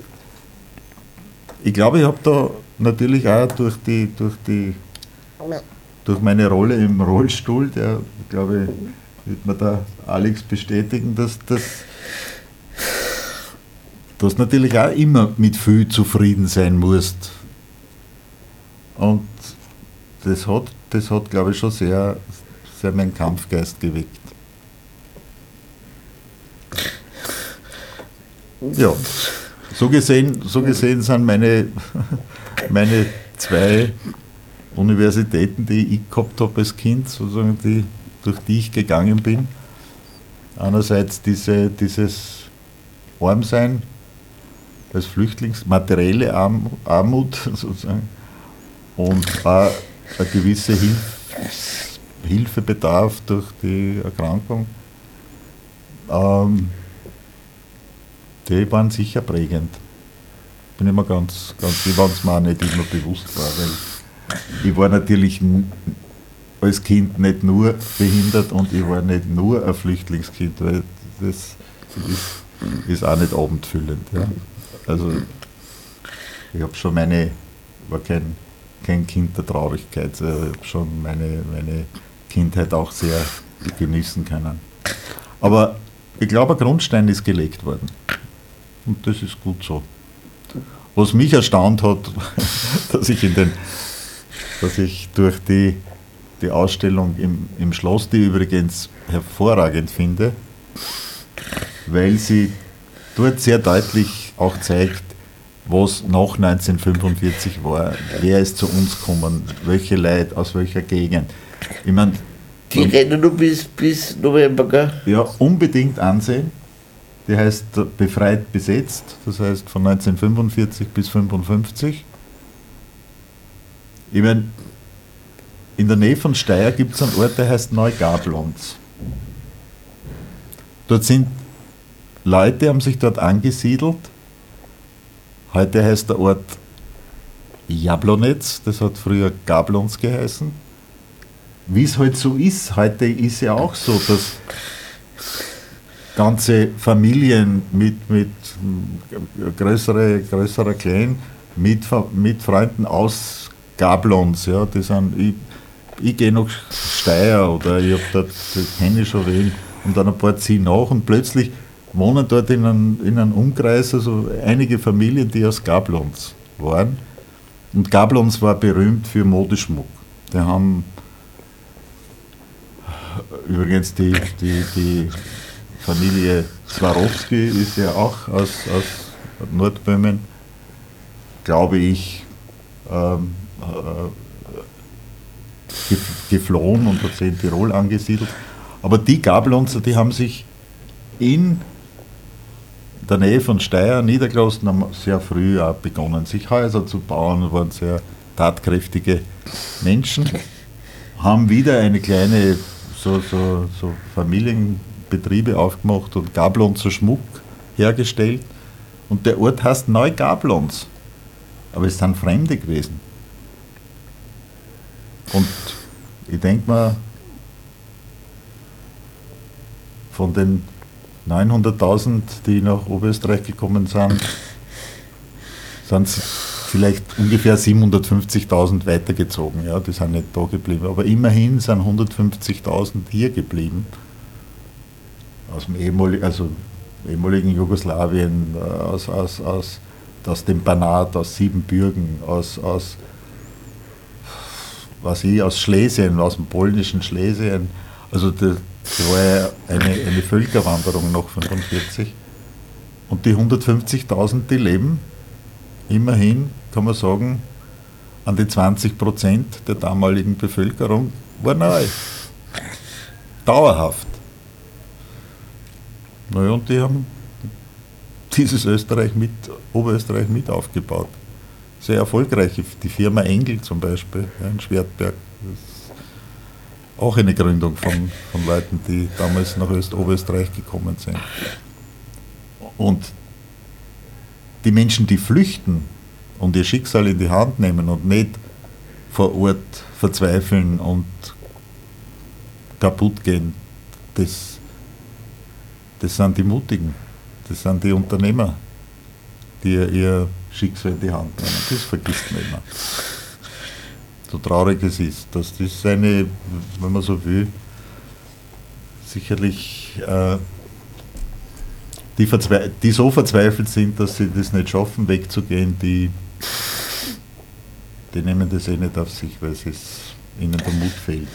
ich glaube, ich habe da natürlich auch durch die, durch die, durch meine Rolle im Rollstuhl, der, glaube ich, wird mir da Alex bestätigen, dass das du hast natürlich auch immer mit viel zufrieden sein musst. Und das hat, das hat glaube ich, schon sehr, sehr meinen Kampfgeist geweckt. Ja, so gesehen, so gesehen sind meine, [LAUGHS] meine zwei Universitäten, die ich gehabt habe als Kind, sozusagen die, durch die ich gegangen bin. Einerseits diese, dieses Armsein als Flüchtlings, materielle Arm, Armut [LAUGHS] sozusagen und auch eine gewisse Hilf, Hilfebedarf durch die Erkrankung. Ähm, die waren sicher prägend. Bin immer ganz, ganz, wie wenn es mir auch nicht immer bewusst war, weil ich war natürlich als Kind nicht nur behindert und ich war nicht nur ein Flüchtlingskind, weil das ist, ist auch nicht abendfüllend. Ja. Also ich habe schon meine, war kein, kein Kind der Traurigkeit, ich habe schon meine, meine Kindheit auch sehr genießen können. Aber ich glaube, ein Grundstein ist gelegt worden. Und das ist gut so. Was mich erstaunt hat, [LAUGHS] dass ich in den, dass ich durch die, die Ausstellung im, im Schloss, die ich übrigens hervorragend finde, weil sie dort sehr deutlich auch zeigt, was nach 1945 war, wer ist zu uns gekommen, welche Leute aus welcher Gegend. Ich meine, Die rennen nur bis, bis November, gell? ja, unbedingt ansehen. Die heißt Befreit besetzt, das heißt von 1945 bis 1955. Ich meine, in der Nähe von Steyr gibt es einen Ort, der heißt Neugablonz. Dort sind Leute, haben sich dort angesiedelt. Heute heißt der Ort Jablonetz, das hat früher Gablonz geheißen. Wie es halt so ist, heute ist ja auch so, dass ganze Familien mit, mit mm, größere, größerer Clan, mit, mit Freunden aus Gablons, ja, die sind, ich, ich gehe nach Steyr oder ich habe das kenne ich schon wen und dann ein paar ziehen nach und plötzlich wohnen dort in einem, in einem Umkreis, also einige Familien, die aus Gablons waren. Und Gablons war berühmt für Modeschmuck. Die haben übrigens die, die, die Familie Swarovski ist ja auch aus, aus Nordböhmen, glaube ich, ähm, äh, ge- geflohen und hat sich in Tirol angesiedelt. Aber die Gablonzer, die haben sich in der Nähe von Steyr niedergelassen, haben sehr früh auch begonnen, sich Häuser zu bauen, waren sehr tatkräftige Menschen, haben wieder eine kleine so, so, so Familienbetriebe aufgemacht und Gablonzer Schmuck hergestellt. Und der Ort heißt Neugablons. Aber es sind Fremde gewesen. Und ich denke mal, von den 900.000, die nach Oberösterreich gekommen sind, sind vielleicht ungefähr 750.000 weitergezogen. Ja, die sind nicht da geblieben. Aber immerhin sind 150.000 hier geblieben. Aus dem ehemaligen, also ehemaligen Jugoslawien, äh, aus, aus, aus, aus dem Banat, aus Siebenbürgen, aus, aus, was ich, aus Schlesien, aus dem polnischen Schlesien. Also das, das war ja eine, eine Völkerwanderung nach 1945. Und die 150.000, die leben immerhin, kann man sagen, an die 20 Prozent der damaligen Bevölkerung war neu. Dauerhaft. Naja, und die haben dieses Österreich mit, Oberösterreich mit aufgebaut. Sehr erfolgreich. Die Firma Engel zum Beispiel ja, in Schwertberg. Auch eine Gründung von, von Leuten, die damals nach Öst Oberösterreich gekommen sind. Und die Menschen, die flüchten und ihr Schicksal in die Hand nehmen und nicht vor Ort verzweifeln und kaputt gehen, das, das sind die Mutigen, das sind die Unternehmer, die ihr Schicksal in die Hand nehmen. Das vergisst man immer. So traurig es ist, dass das eine, wenn man so will, sicherlich äh, die, die so verzweifelt sind, dass sie das nicht schaffen, wegzugehen, die, die nehmen das eh nicht auf sich, weil es ihnen der Mut fehlt.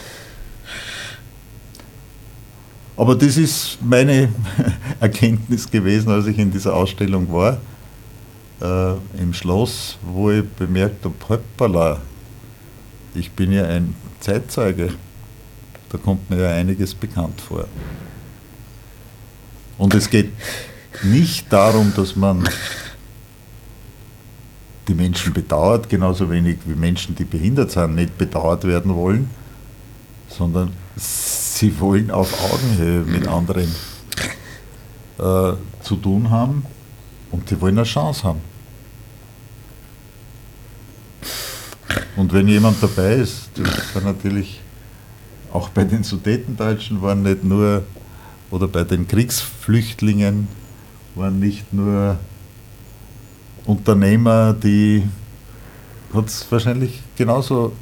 Aber das ist meine [LAUGHS] Erkenntnis gewesen, als ich in dieser Ausstellung war, äh, im Schloss, wo ich bemerkt habe, hoppala, ich bin ja ein Zeitzeuge, da kommt mir ja einiges bekannt vor. Und es geht nicht darum, dass man die Menschen bedauert, genauso wenig wie Menschen, die behindert sind, nicht bedauert werden wollen, sondern sie wollen auf Augenhöhe mit anderen äh, zu tun haben Und die wollen eine Chance haben. Und wenn jemand dabei ist, das war natürlich auch bei den Sudetendeutschen waren nicht nur, oder bei den Kriegsflüchtlingen waren nicht nur Unternehmer, die hat es wahrscheinlich genauso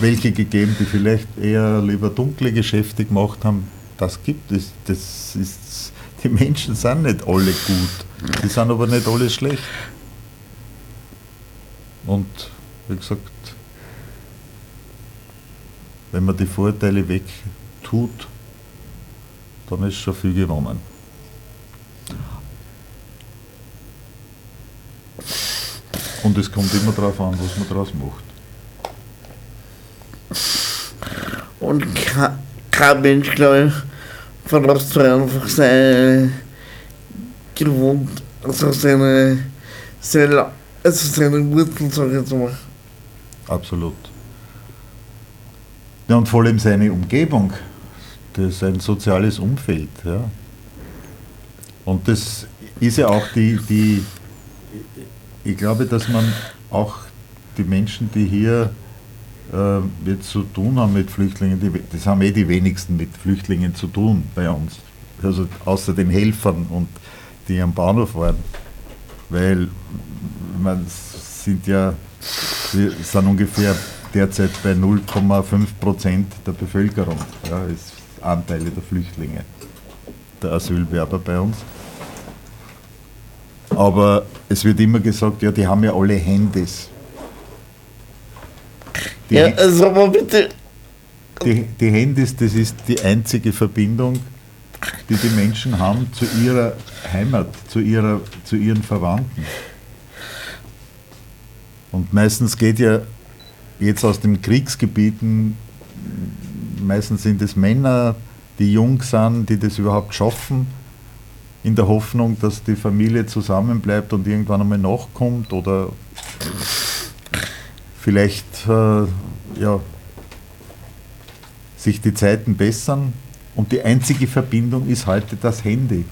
welche gegeben, die vielleicht eher lieber dunkle Geschäfte gemacht haben. Das gibt es. Das ist, die Menschen sind nicht alle gut. Die sind aber nicht alle schlecht. Und wie gesagt, wenn man die Vorteile wegtut, dann ist schon viel gewonnen. Und es kommt immer darauf an, was man daraus macht. Und kein, Mensch, glaube ich, verlässt so einfach seine gewohnt, also seine, seine, also seine Wurzeln, sag ich jetzt mal. Absolut. Ja, und vor allem seine Umgebung, das sein soziales Umfeld. Ja. Und das ist ja auch die, die, ich glaube, dass man auch die Menschen, die hier äh, jetzt zu tun haben mit Flüchtlingen, die, das haben eh die wenigsten mit Flüchtlingen zu tun bei uns. Also außer den Helfern und die am Bahnhof waren. Weil man sind ja, wir sind ungefähr derzeit bei 0,5 Prozent der Bevölkerung, ja, ist Anteile der Flüchtlinge, der Asylwerber bei uns. Aber es wird immer gesagt, ja, die haben ja alle Handys. Die, Ja, also bitte, die, die Handys, das ist die einzige Verbindung, die die Menschen haben zu ihrer Heimat, zu, ihrer, zu ihren Verwandten. Und meistens geht ja jetzt aus den Kriegsgebieten, meistens sind es Männer, die jung sind, die das überhaupt schaffen, in der Hoffnung, dass die Familie zusammenbleibt und irgendwann einmal nachkommt oder vielleicht äh, ja, sich die Zeiten bessern. Und die einzige Verbindung ist heute das Handy.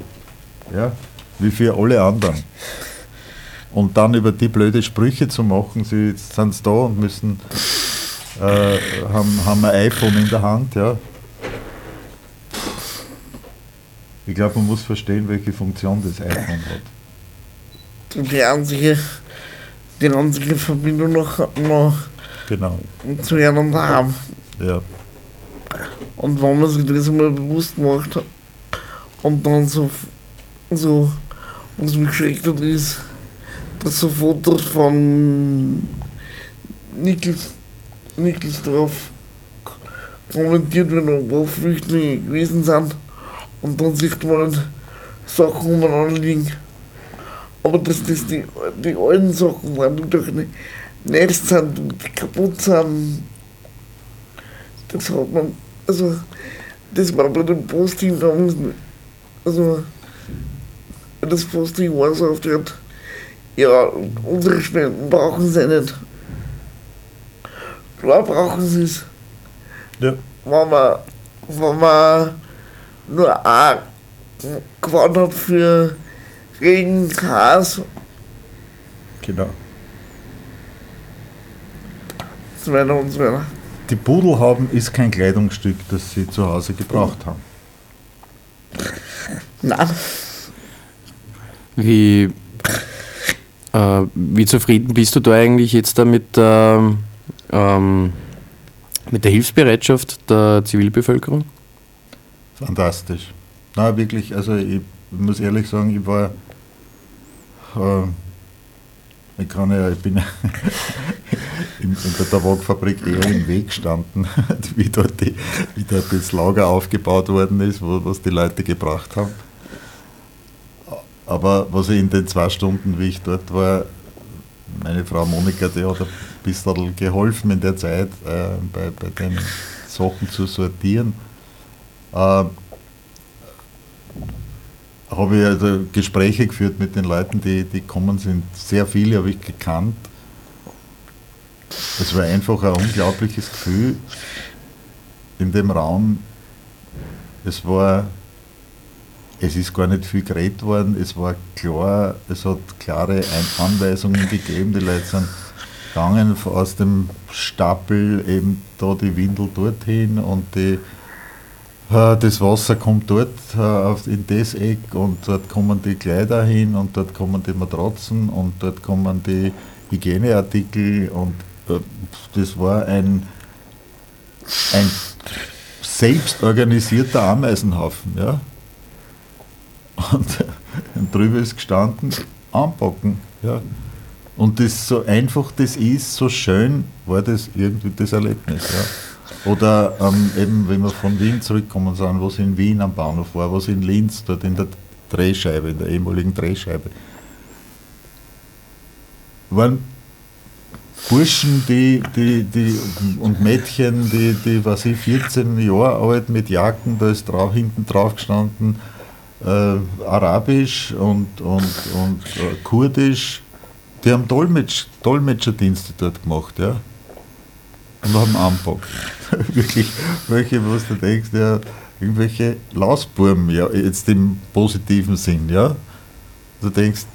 Ja, wie für alle anderen. Und dann über die blöde Sprüche zu machen, sie sind da und müssen äh, haben, haben ein iPhone in der Hand, ja. Ich glaube, man muss verstehen, welche Funktion das iPhone hat. die einzige, die einzige Verbindung noch, noch Genau. zu ihrem haben. Ja. Und wenn man sich das mal bewusst macht und dann so, so was mich geschreckt hat, ist, dass so Fotos von Nickels, Nickelsdorf kommentiert werden, wo Flüchtlinge gewesen sind. Und dann sieht man Sachen umeinander liegen. Aber dass das die, die alten Sachen waren, die doch nicht, nicht sind und die kaputt sind, das hat man, also das war bei dem Posting damals, also das Posting war so auf der, ja, unsere Spenden brauchen sie nicht. Klar brauchen sie es. Ja. Wenn man, wenn man nur ein gewonnen hat für Regen, Gras. Genau. 2022. Die Pudel haben ist kein Kleidungsstück, das sie zu Hause gebraucht haben. Nein, Wie, äh, wie zufrieden bist du da eigentlich jetzt da mit, ähm, ähm, mit der Hilfsbereitschaft der Zivilbevölkerung? Fantastisch. Na wirklich, also ich muss ehrlich sagen, ich war, äh, ich kann ja, ich bin [LAUGHS] in, in der Tabakfabrik eher im Weg gestanden, [LAUGHS] wie dort, die, wie dort das Lager aufgebaut worden ist, wo, was die Leute gebracht haben. Aber was ich in den zwei Stunden, wie ich dort war, meine Frau Monika, die hat ein bisschen geholfen in der Zeit, äh, bei, bei den Sachen zu sortieren. Äh, habe ich also Gespräche geführt mit den Leuten, die, die kommen sind. Sehr viele habe ich gekannt. Es war einfach ein unglaubliches Gefühl in dem Raum. Es war es ist gar nicht viel geredet worden, es war klar, es hat klare Anweisungen gegeben, die Leute sind gegangen aus dem Stapel eben da die Windel dorthin und die, das Wasser kommt dort äh, in das Eck und dort kommen die Kleider hin und dort kommen die Matratzen und dort kommen die Hygieneartikel und äh, das war ein, ein selbstorganisierter Ameisenhaufen. Ja? Und, [LAUGHS] und drüber ist gestanden, anpacken. Ja? Und das so einfach das ist, so schön war das irgendwie das Erlebnis. Ja? Oder ähm, eben, wenn wir von Wien zurückkommen sind, was in Wien am Bahnhof war, was in Linz, dort in der Drehscheibe, in der ehemaligen Drehscheibe, waren Burschen, die, die, die, und Mädchen, die, die was ich, 14 Jahre alt mit Jacken, da ist drauf, hinten drauf gestanden, äh, Arabisch und, und, und äh, Kurdisch, die haben Dolmetsch, Dolmetscherdienste dort gemacht, ja. Und haben anpackt. [LAUGHS] Wirklich, welche, was du denkst, ja, irgendwelche Lausburm, ja, jetzt im positiven Sinn, ja. Du denkst,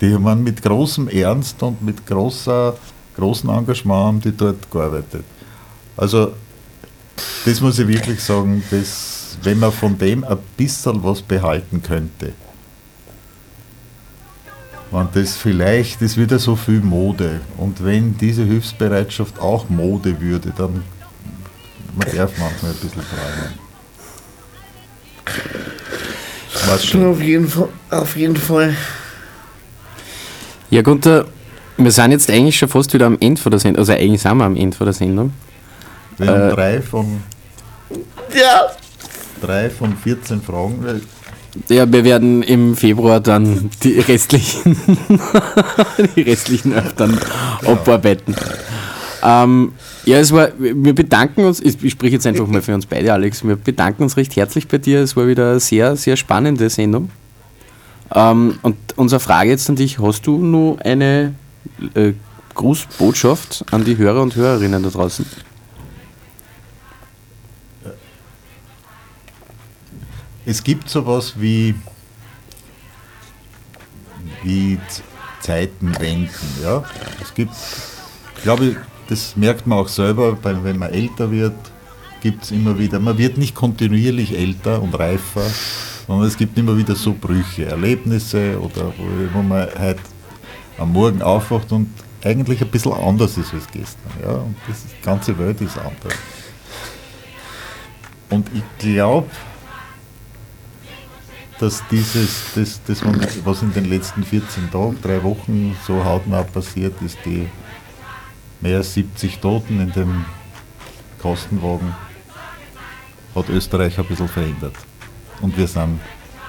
die haben mit großem Ernst und mit großer, großem Engagement haben die dort gearbeitet. Also, das muss ich wirklich sagen, das, wenn man von dem ein bisschen was behalten könnte, wenn das vielleicht ist wieder so viel Mode und wenn diese Hilfsbereitschaft auch Mode würde, dann man darf manchmal ein bisschen träumen. Was Schon auf jeden Fall. Auf jeden Fall. Ja, Gunther, wir sind jetzt eigentlich schon fast wieder am Ende von der Sendung. Also eigentlich sind wir am Ende von der Sendung. Wir haben Äh, drei von, Ja. drei von 14 Fragen. Ja, wir werden im Februar dann die restlichen, [LAUGHS] die restlichen dann abarbeiten. Ähm, ja, es war, wir bedanken uns, ich ich spreche jetzt einfach mal für uns beide, Alex, wir bedanken uns recht herzlich bei dir. Es war wieder eine sehr, sehr spannende Sendung. Ähm, und unsere Frage jetzt an dich, hast du nur eine äh, Grußbotschaft an die Hörer und Hörerinnen da draußen? Es gibt sowas wie, wie Zeitenwenden. Ja? Es gibt, ich glaube, das merkt man auch selber, wenn man älter wird, gibt es immer wieder, man wird nicht kontinuierlich älter und reifer, sondern es gibt immer wieder so Brüche, Erlebnisse oder wo, wo man halt am Morgen aufwacht und eigentlich ein bisschen anders ist als gestern. Ja? Und das, die ganze Welt ist anders. Und ich glaube, dass dieses, das, das, was in den letzten 14 Tagen, drei Wochen so hautnah passiert ist, die mehr als 70 Toten in dem Kostenwagen, hat Österreich ein bisschen verändert. Und wir sind